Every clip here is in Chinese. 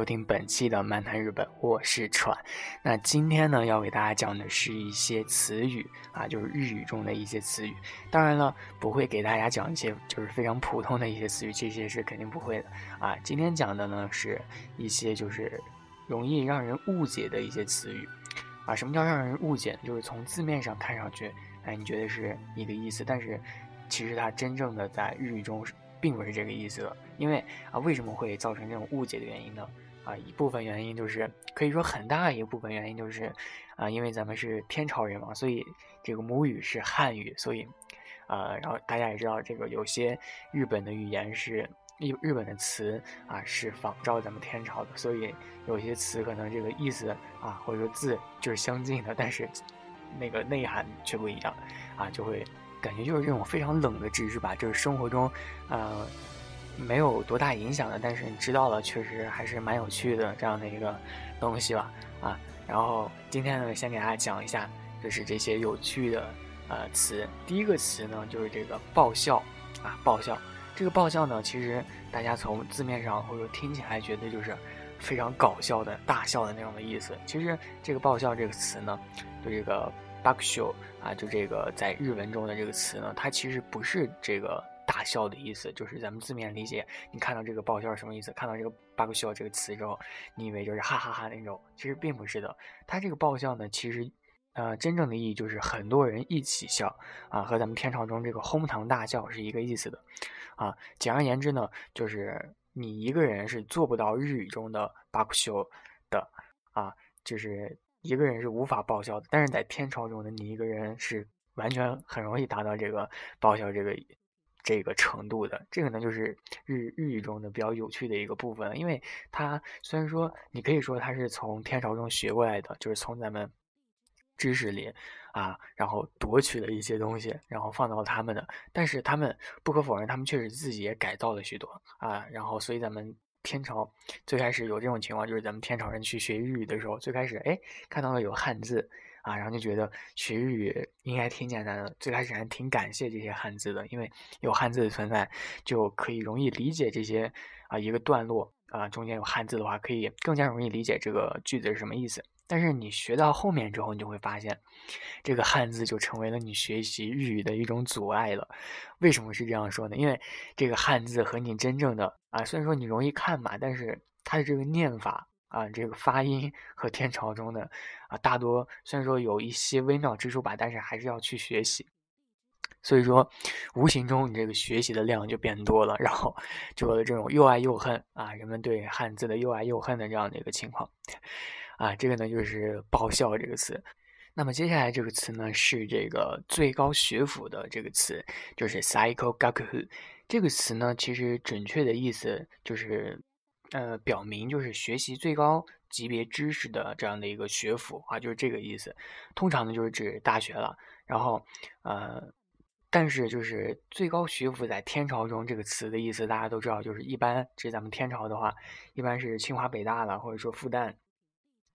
收听本期的漫谈日本，我是川。那今天呢，要给大家讲的是一些词语啊，就是日语中的一些词语。当然了，不会给大家讲一些就是非常普通的一些词语，这些是肯定不会的啊。今天讲的呢，是一些就是容易让人误解的一些词语啊。什么叫让人误解？就是从字面上看上去，哎，你觉得是一个意思，但是其实它真正的在日语中。并不是这个意思的，因为啊，为什么会造成这种误解的原因呢？啊，一部分原因就是可以说很大一部分原因就是，啊，因为咱们是天朝人嘛，所以这个母语是汉语，所以，啊，然后大家也知道，这个有些日本的语言是日日本的词啊是仿照咱们天朝的，所以有些词可能这个意思啊或者说字就是相近的，但是那个内涵却不一样，啊，就会。感觉就是这种非常冷的知识吧，就是生活中，呃，没有多大影响的，但是你知道了，确实还是蛮有趣的这样的一个东西吧，啊，然后今天呢，先给大家讲一下，就是这些有趣的呃词。第一个词呢，就是这个爆笑，啊，爆笑。这个爆笑呢，其实大家从字面上或者听起来觉得就是非常搞笑的大笑的那种的意思。其实这个爆笑这个词呢，就这个。爆笑啊，就这个在日文中的这个词呢，它其实不是这个大笑的意思，就是咱们字面理解，你看到这个爆笑是什么意思？看到这个爆笑这个词之后，你以为就是哈哈哈那种，其实并不是的。它这个爆笑呢，其实呃真正的意义就是很多人一起笑啊，和咱们天朝中这个哄堂大笑是一个意思的啊。简而言之呢，就是你一个人是做不到日语中的爆笑的啊，就是。一个人是无法爆笑的，但是在天朝中的你一个人是完全很容易达到这个爆笑这个这个程度的。这个呢，就是日日语中的比较有趣的一个部分，因为它虽然说你可以说它是从天朝中学过来的，就是从咱们知识里啊，然后夺取了一些东西，然后放到他们的，但是他们不可否认，他们确实自己也改造了许多啊，然后所以咱们。天朝最开始有这种情况，就是咱们天朝人去学日语的时候，最开始哎看到了有汉字啊，然后就觉得学日语应该挺简单的。最开始还挺感谢这些汉字的，因为有汉字的存在，就可以容易理解这些啊一个段落啊中间有汉字的话，可以更加容易理解这个句子是什么意思。但是你学到后面之后，你就会发现，这个汉字就成为了你学习日语的一种阻碍了。为什么是这样说呢？因为这个汉字和你真正的啊，虽然说你容易看嘛，但是它的这个念法啊，这个发音和天朝中的啊，大多虽然说有一些微妙之处吧，但是还是要去学习。所以说，无形中你这个学习的量就变多了，然后就有了这种又爱又恨啊，人们对汉字的又爱又恨的这样的一个情况。啊，这个呢就是“爆笑”这个词。那么接下来这个词呢是这个最高学府的这个词，就是 “psycho gaku”。这个词呢其实准确的意思就是，呃，表明就是学习最高级别知识的这样的一个学府啊，就是这个意思。通常呢就是指大学了。然后，呃，但是就是最高学府在天朝中这个词的意思大家都知道，就是一般指咱们天朝的话，一般是清华、北大了，或者说复旦。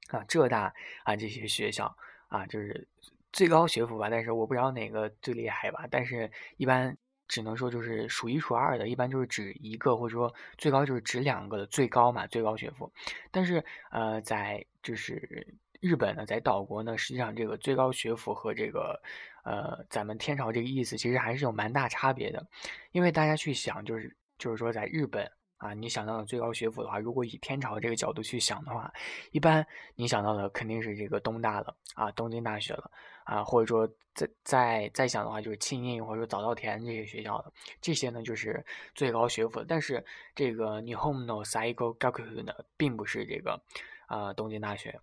啊，浙大啊，这些学校啊，就是最高学府吧。但是我不知道哪个最厉害吧。但是一般只能说就是数一数二的，一般就是指一个，或者说最高就是指两个的最高嘛，最高学府。但是呃，在就是日本呢，在岛国呢，实际上这个最高学府和这个呃咱们天朝这个意思其实还是有蛮大差别的。因为大家去想，就是就是说在日本。啊，你想到的最高学府的话，如果以天朝这个角度去想的话，一般你想到的肯定是这个东大了啊，东京大学了啊，或者说再再再想的话，就是庆应或者说早稻田这些学校的，这些呢就是最高学府。但是这个 Nihon no Saigo Gaku 呢，并不是这个啊东京大学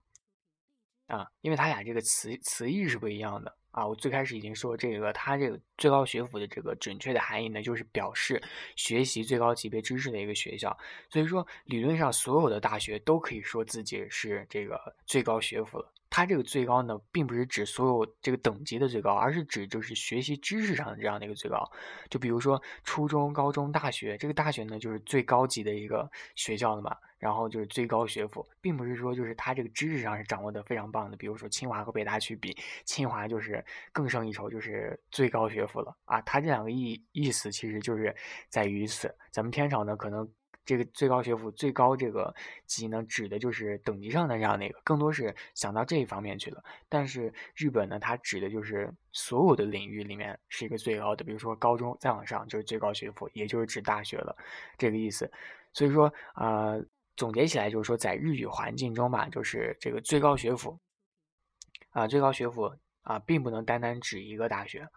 啊，因为它俩这个词词义是不一样的啊，我最开始已经说这个，它这个最高学府的这个准确的含义呢，就是表示学习最高级别知识的一个学校。所以说，理论上所有的大学都可以说自己是这个最高学府了。它这个最高呢，并不是指所有这个等级的最高，而是指就是学习知识上的这样的一个最高。就比如说初中、高中、大学，这个大学呢就是最高级的一个学校了嘛。然后就是最高学府，并不是说就是它这个知识上是掌握的非常棒的。比如说清华和北大去比，清华就是更胜一筹，就是最高学府了啊。它这两个意意思其实就是在于此。咱们天朝呢，可能这个最高学府最高这个级呢，指的就是等级上的这样的一个，更多是想到这一方面去了。但是日本呢，它指的就是所有的领域里面是一个最高的，比如说高中再往上就是最高学府，也就是指大学了，这个意思。所以说啊。总结起来就是说，在日语环境中吧，就是这个最高学府啊，最高学府啊，并不能单单指一个大学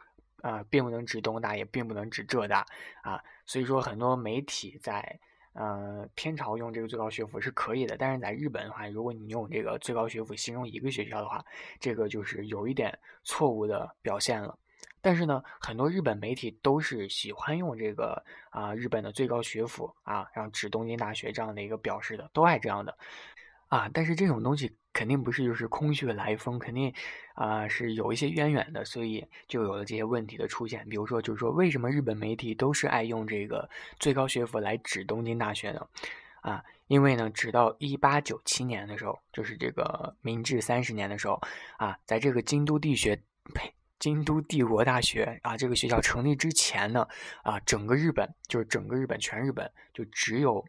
啊，并不能指东大，也并不能指浙大啊。所以说，很多媒体在呃天朝用这个最高学府是可以的，但是在日本的话，如果你用这个最高学府形容一个学校的话，这个就是有一点错误的表现了。但是呢，很多日本媒体都是喜欢用这个啊日本的最高学府啊，然后指东京大学这样的一个表示的，都爱这样的啊。但是这种东西肯定不是就是空穴来风，肯定啊是有一些渊源的，所以就有了这些问题的出现。比如说，就是说为什么日本媒体都是爱用这个最高学府来指东京大学呢？啊，因为呢，直到一八九七年的时候，就是这个明治三十年的时候啊，在这个京都地学呸。京都帝国大学啊，这个学校成立之前呢，啊，整个日本就是整个日本全日本就只有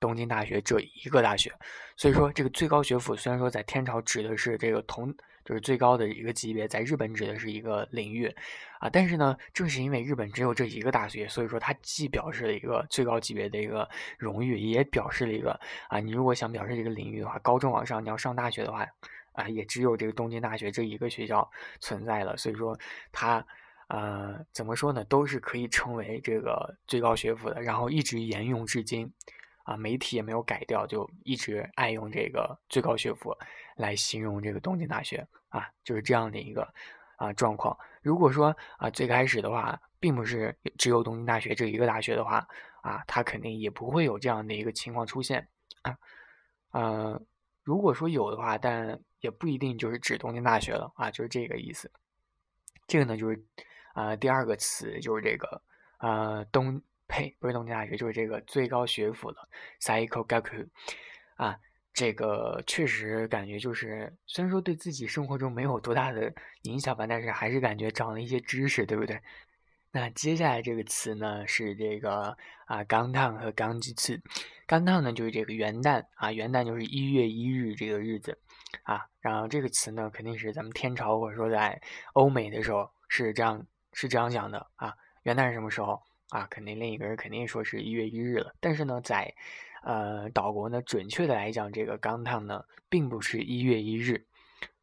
东京大学这一个大学，所以说这个最高学府虽然说在天朝指的是这个同就是最高的一个级别，在日本指的是一个领域。啊，但是呢，正是因为日本只有这一个大学，所以说它既表示了一个最高级别的一个荣誉，也表示了一个啊，你如果想表示这个领域的话，高中往上你要上大学的话。啊，也只有这个东京大学这一个学校存在了，所以说它，呃，怎么说呢，都是可以称为这个最高学府的，然后一直沿用至今，啊，媒体也没有改掉，就一直爱用这个最高学府来形容这个东京大学，啊，就是这样的一个啊状况。如果说啊最开始的话，并不是只有东京大学这一个大学的话，啊，它肯定也不会有这样的一个情况出现，啊，呃。如果说有的话，但也不一定就是指东京大学了啊，就是这个意思。这个呢，就是啊，第二个词就是这个啊，东呸，不是东京大学，就是这个最高学府了，Saiko Gaku 啊，这个确实感觉就是，虽然说对自己生活中没有多大的影响吧，但是还是感觉长了一些知识，对不对？那接下来这个词呢是这个啊，钢烫和钢基次。钢烫呢就是这个元旦啊，元旦就是一月一日这个日子啊。然后这个词呢肯定是咱们天朝或者说在欧美的时候是这样是这样讲的啊。元旦是什么时候啊？肯定另一个人肯定说是一月一日了。但是呢，在呃岛国呢，准确的来讲，这个钢烫呢并不是一月一日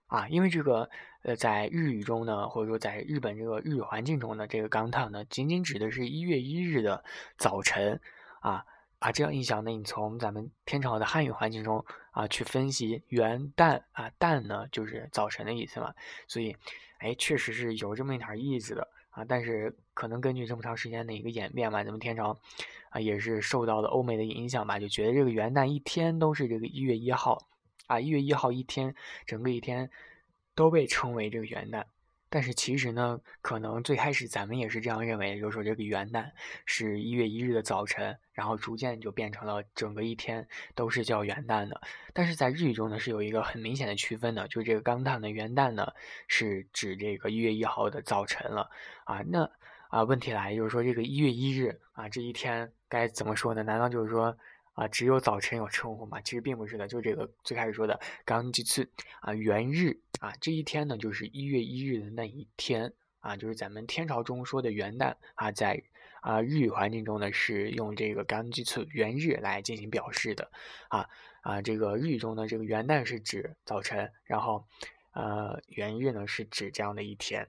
啊，因为这个。呃，在日语中呢，或者说在日本这个日语环境中呢，这个钢烫呢，仅仅指的是一月一日的早晨，啊啊，这样一想呢，你从咱们天朝的汉语环境中啊去分析元旦啊，旦呢就是早晨的意思嘛，所以，哎，确实是有这么一点意思的啊，但是可能根据这么长时间的一个演变吧，咱们天朝啊也是受到了欧美的影响吧，就觉得这个元旦一天都是这个一月一号，啊，一月一号一天，整个一天。都被称为这个元旦，但是其实呢，可能最开始咱们也是这样认为，就是说这个元旦是一月一日的早晨，然后逐渐就变成了整个一天都是叫元旦的。但是在日语中呢，是有一个很明显的区分的，就是这个钢烫的元旦呢，是指这个一月一号的早晨了啊。那啊，问题来就是说这个一月一日啊，这一天该怎么说呢？难道就是说？啊，只有早晨有称呼嘛？其实并不是的，就这个最开始说的刚吉次啊，元日啊，这一天呢就是一月一日的那一天啊，就是咱们天朝中说的元旦啊，在啊日语环境中呢是用这个刚吉次元日来进行表示的啊啊，这个日语中呢这个元旦是指早晨，然后呃元日呢是指这样的一天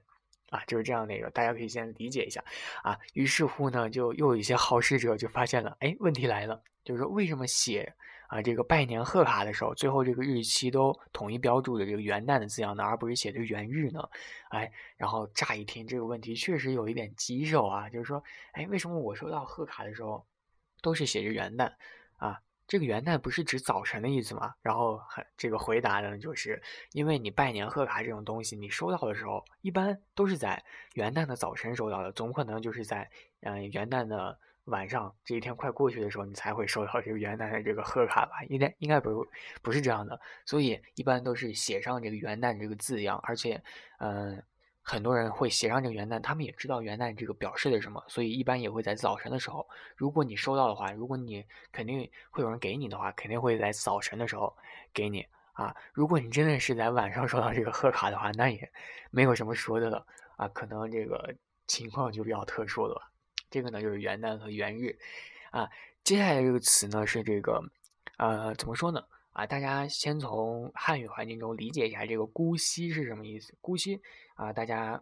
啊，就是这样的一个，大家可以先理解一下啊。于是乎呢，就又有一些好事者就发现了，哎，问题来了，就是说为什么写啊这个拜年贺卡的时候，最后这个日期都统一标注的这个元旦的字样呢，而不是写的元日呢？哎，然后乍一听这个问题确实有一点棘手啊，就是说，哎，为什么我收到贺卡的时候都是写着元旦？这个元旦不是指早晨的意思吗？然后这个回答呢，就是因为你拜年贺卡这种东西，你收到的时候一般都是在元旦的早晨收到的，总可能就是在嗯元旦的晚上这一天快过去的时候，你才会收到这个元旦的这个贺卡吧？应该应该不不是这样的，所以一般都是写上这个元旦这个字样，而且嗯。很多人会写上这个元旦，他们也知道元旦这个表示的什么，所以一般也会在早晨的时候，如果你收到的话，如果你肯定会有人给你的话，肯定会在早晨的时候给你啊。如果你真的是在晚上收到这个贺卡的话，那也没有什么说的了啊，可能这个情况就比较特殊了。这个呢就是元旦和元日啊。接下来这个词呢是这个呃怎么说呢？啊，大家先从汉语环境中理解一下这个“姑息”是什么意思。“姑息”啊，大家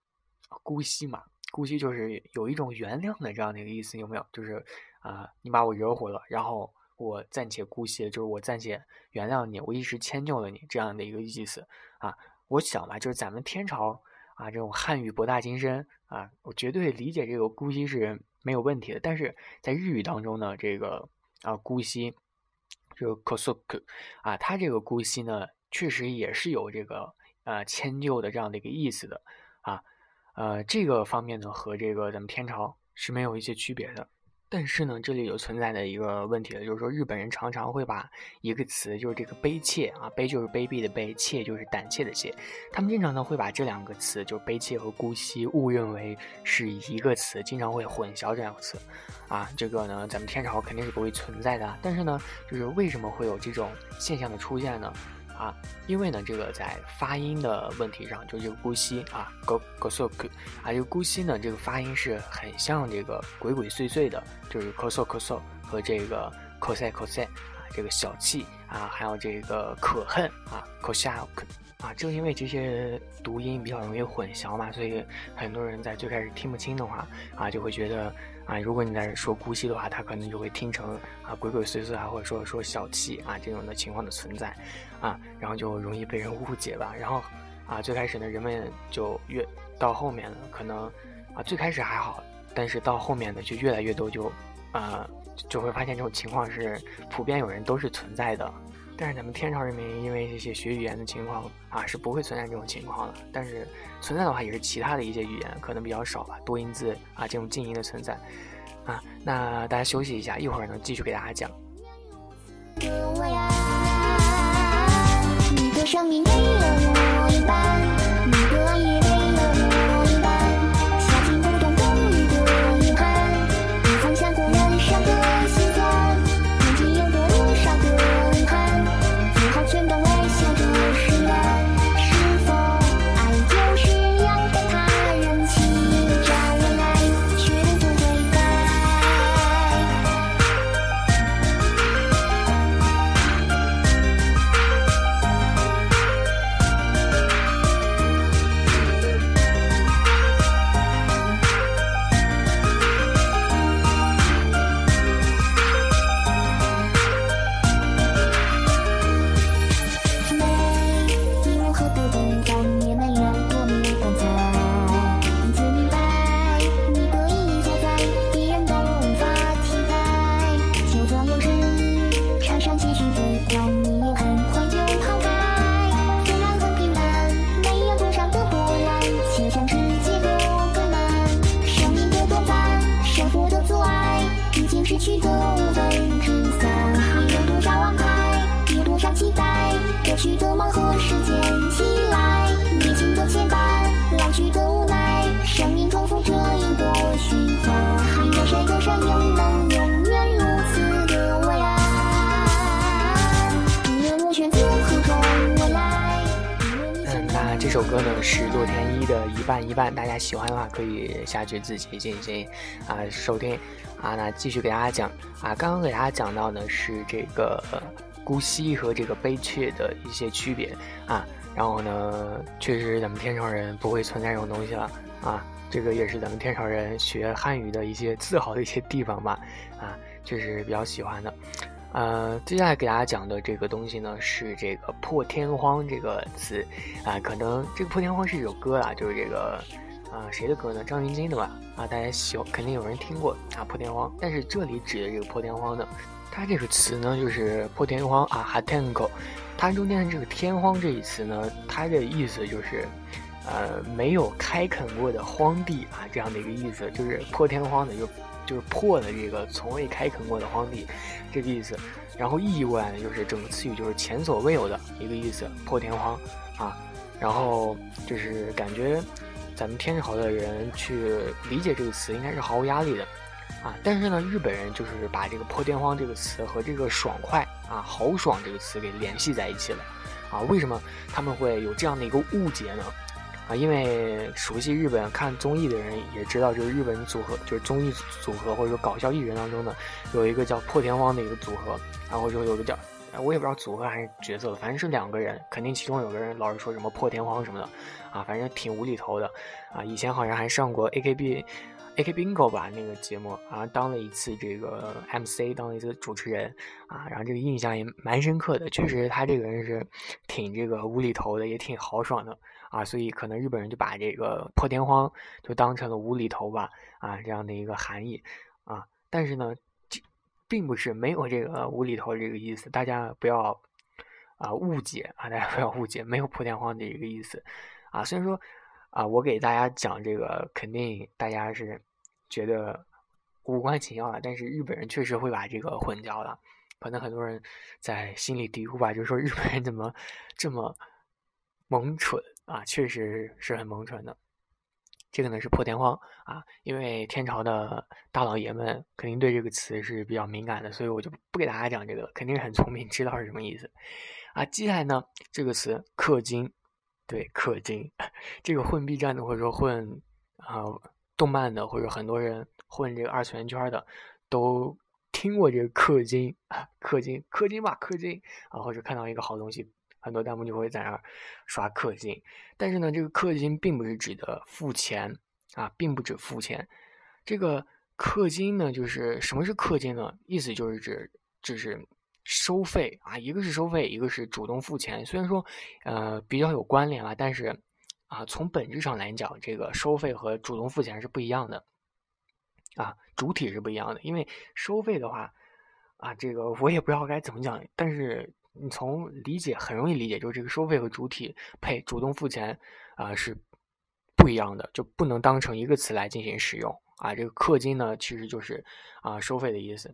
“姑息”嘛，“姑息”就是有一种原谅的这样的一个意思，有没有？就是啊，你把我惹火了，然后我暂且姑息，就是我暂且原谅你，我一直迁就了你这样的一个意思啊。我想吧，就是咱们天朝啊，这种汉语博大精深啊，我绝对理解这个“姑息”是没有问题的。但是在日语当中呢，这个啊“姑息”。这个 kosoku 啊，他这个姑息呢，确实也是有这个呃迁就的这样的一个意思的啊，呃，这个方面呢和这个咱们天朝是没有一些区别的。但是呢，这里有存在的一个问题了，就是说日本人常常会把一个词，就是这个卑怯啊，卑就是卑鄙的卑，怯就是胆怯的怯，他们经常呢会把这两个词，就是卑怯和姑息，误认为是一个词，经常会混淆这两个词，啊，这个呢，咱们天朝肯定是不会存在的。但是呢，就是为什么会有这种现象的出现呢？啊，因为呢，这个在发音的问题上，就这个姑息啊，go go so go，啊，这个姑息呢，这个发音是很像这个鬼鬼祟祟的，就是咳嗽咳嗽和这个 ko se ko se 啊，这个小气啊，还有这个可恨啊 cos 啊，正因为这些读音比较容易混淆嘛，所以很多人在最开始听不清的话啊，就会觉得。啊，如果你在说姑息的话，他可能就会听成啊鬼鬼祟祟啊，或者说说小气啊这种的情况的存在，啊，然后就容易被人误解吧。然后啊，最开始呢，人们就越到后面了，可能啊最开始还好，但是到后面呢，就越来越多，就啊就会发现这种情况是普遍有人都是存在的。但是咱们天朝人民因为这些学语言的情况啊，是不会存在这种情况的。但是存在的话，也是其他的一些语言可能比较少吧，多音字啊这种静音的存在啊。那大家休息一下，一会儿呢继续给大家讲。这首歌呢是洛天依的一半一半，大家喜欢的话可以下去自己进行啊收听啊。那继续给大家讲啊，刚刚给大家讲到的是这个姑息和这个悲切的一些区别啊。然后呢，确实咱们天朝人不会存在这种东西了啊。这个也是咱们天朝人学汉语的一些自豪的一些地方吧，啊，确实比较喜欢的。呃，接下来给大家讲的这个东西呢，是这个“破天荒”这个词，啊，可能这个“破天荒”是一首歌啊，就是这个，啊，谁的歌呢？张芸京的吧？啊，大家喜肯定有人听过啊，“破天荒”。但是这里指的这个“破天荒”呢，它这个词呢，就是“破天荒”啊，哈天狗。它中间的这个“天荒”这一词呢，它的意思就是，呃，没有开垦过的荒地啊，这样的一个意思，就是破天荒的就。就是破的这个从未开垦过的荒地，这个意思。然后意译过来呢，就是整个词语就是前所未有的一个意思，破天荒啊。然后就是感觉咱们天朝的人去理解这个词应该是毫无压力的啊。但是呢，日本人就是把这个破天荒这个词和这个爽快啊、豪爽这个词给联系在一起了啊。为什么他们会有这样的一个误解呢？啊，因为熟悉日本看综艺的人也知道，就是日本组合，就是综艺组合或者说搞笑艺人当中呢，有一个叫破天荒的一个组合，然后就有个叫，我也不知道组合还是角色，反正是两个人，肯定其中有个人老是说什么破天荒什么的，啊，反正挺无厘头的，啊，以前好像还上过 AKB，AK Bingo 吧那个节目，啊，当了一次这个 MC，当了一次主持人，啊，然后这个印象也蛮深刻的，确实他这个人是挺这个无厘头的，也挺豪爽的。啊，所以可能日本人就把这个破天荒就当成了无厘头吧，啊，这样的一个含义，啊，但是呢，并不是没有这个无厘头这个意思，大家不要啊误解啊，大家不要误解，没有破天荒的一个意思，啊，虽然说啊，我给大家讲这个，肯定大家是觉得无关紧要的，但是日本人确实会把这个混淆了，可能很多人在心里嘀咕吧，就说日本人怎么这么萌蠢。啊，确实是很蒙蠢的，这个呢是破天荒啊，因为天朝的大老爷们肯定对这个词是比较敏感的，所以我就不给大家讲这个了，肯定很聪明，知道是什么意思啊。接下来呢，这个词氪金，对，氪金，这个混 B 站的或者说混啊动漫的，或者很多人混这个二次元圈的，都听过这个氪金啊，氪金，氪金吧，氪金啊，或者看到一个好东西。很多弹幕就会在那儿刷氪金，但是呢，这个氪金并不是指的付钱啊，并不指付钱。这个氪金呢，就是什么是氪金呢？意思就是指就是收费啊，一个是收费，一个是主动付钱。虽然说呃比较有关联了，但是啊，从本质上来讲，这个收费和主动付钱是不一样的啊，主体是不一样的。因为收费的话啊，这个我也不知道该怎么讲，但是。你从理解很容易理解，就是这个收费和主体配主动付钱啊是不一样的，就不能当成一个词来进行使用啊。这个氪金呢，其实就是啊收费的意思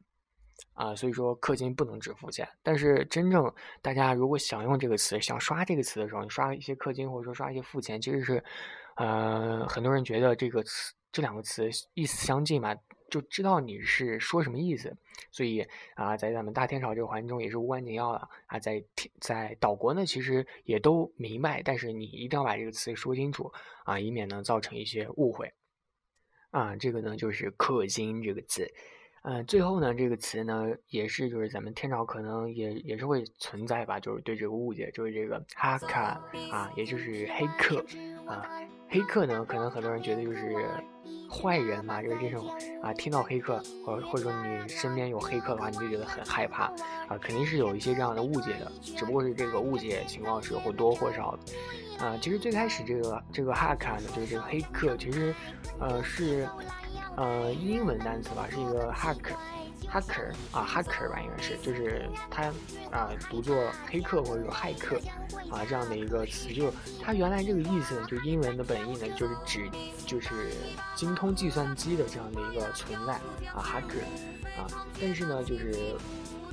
啊，所以说氪金不能只付钱。但是真正大家如果想用这个词，想刷这个词的时候，你刷一些氪金或者说刷一些付钱，其实是呃很多人觉得这个词这两个词意思相近嘛。就知道你是说什么意思，所以啊，在咱们大天朝这个环境中也是无关紧要的啊。在天在岛国呢，其实也都明白，但是你一定要把这个词说清楚啊，以免呢造成一些误会啊。这个呢就是氪金这个词，嗯，最后呢这个词呢也是就是咱们天朝可能也也是会存在吧，就是对这个误解，就是这个哈卡啊，也就是黑客啊。黑客呢，可能很多人觉得就是坏人嘛，就是这种啊，听到黑客或或者说你身边有黑客的话，你就觉得很害怕啊，肯定是有一些这样的误解的，只不过是这个误解情况是或多或少的啊。其实最开始这个这个 hack 呢，就是这个黑客，其实呃是呃英文单词吧，是一个 hack。Hacker 啊，hacker 吧，应该是，就是它啊，读作黑客或者说骇客啊这样的一个词，就是它原来这个意思呢，就英文的本意呢，就是指就是精通计算机的这样的一个存在啊，hacker 啊，但是呢，就是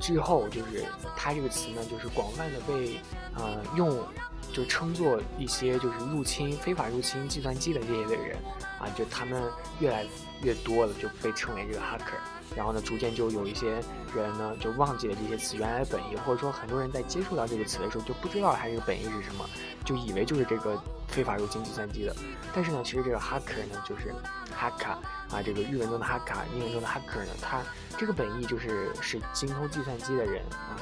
之后就是它这个词呢，就是广泛的被呃用就称作一些就是入侵非法入侵计算机的这一类人啊，就他们越来越多了，就被称为这个 hacker。然后呢，逐渐就有一些人呢，就忘记了这些词原来的本意，或者说很多人在接触到这个词的时候就不知道它这个本意是什么，就以为就是这个非法入侵计算机的。但是呢，其实这个 hacker 呢，就是 hacker 啊，这个日文中的 hacker，，英文中的 hacker 呢，它这个本意就是是精通计算机的人啊。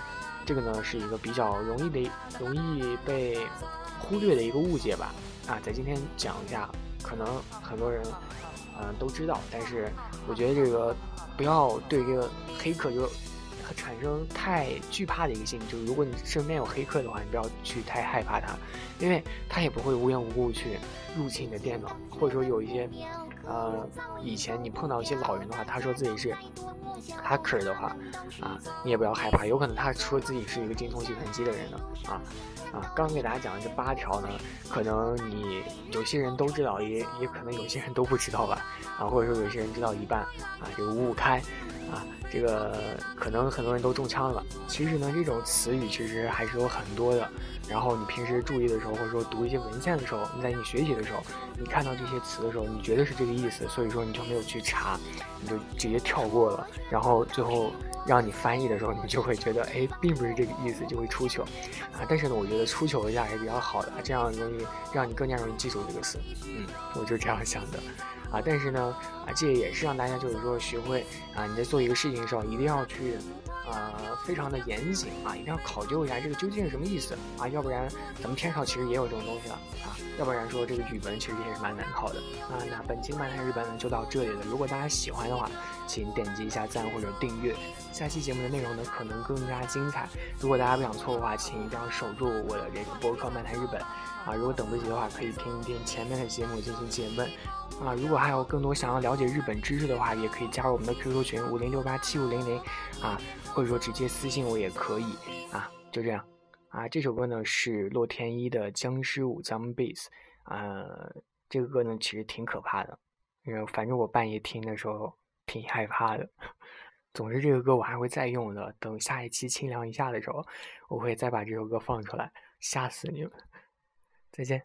这个呢是一个比较容易的、容易被忽略的一个误解吧。啊，在今天讲一下，可能很多人嗯都知道，但是我觉得这个不要对这个黑客就产生太惧怕的一个心理。就是如果你身边有黑客的话，你不要去太害怕他，因为他也不会无缘无故去入侵你的电脑，或者说有一些。呃，以前你碰到一些老人的话，他说自己是 hacker 的话，啊，你也不要害怕，有可能他说自己是一个精通计算机的人呢，啊啊，刚给大家讲的这八条呢，可能你有些人都知道，也也可能有些人都不知道吧，啊，或者说有些人知道一半，啊，这个五五开，啊，这个可能很多人都中枪了？其实呢，这种词语其实还是有很多的。然后你平时注意的时候，或者说读一些文献的时候，你在你学习的时候，你看到这些词的时候，你觉得是这个意思，所以说你就没有去查，你就直接跳过了。然后最后让你翻译的时候，你就会觉得，哎，并不是这个意思，就会出糗啊。但是呢，我觉得出糗一下也比较好的，这样容易让你更加容易记住这个词。嗯，我就这样想的啊。但是呢，啊，这也是让大家就是说学会啊，你在做一个事情的时候，一定要去。呃，非常的严谨啊，一定要考究一下这个究竟是什么意思啊，要不然咱们天上其实也有这种东西了啊，要不然说这个语文其实也是蛮难考的啊。那本期漫谈日本呢就到这里了，如果大家喜欢的话，请点击一下赞或者订阅，下期节目的内容呢可能更加精彩。如果大家不想错过的话，请一定要守住我的这个播客漫谈日本啊。如果等不及的话，可以听一听前面的节目进行解闷。啊，如果还有更多想要了解日本知识的话，也可以加入我们的 QQ 群五零六八七五零零啊，或者说直接私信我也可以啊，就这样啊。这首歌呢是洛天依的《僵尸舞 Zombies》，呃，这个歌呢其实挺可怕的，反正我半夜听的时候挺害怕的。总之，这个歌我还会再用的，等下一期清凉一下的时候，我会再把这首歌放出来，吓死你们！再见。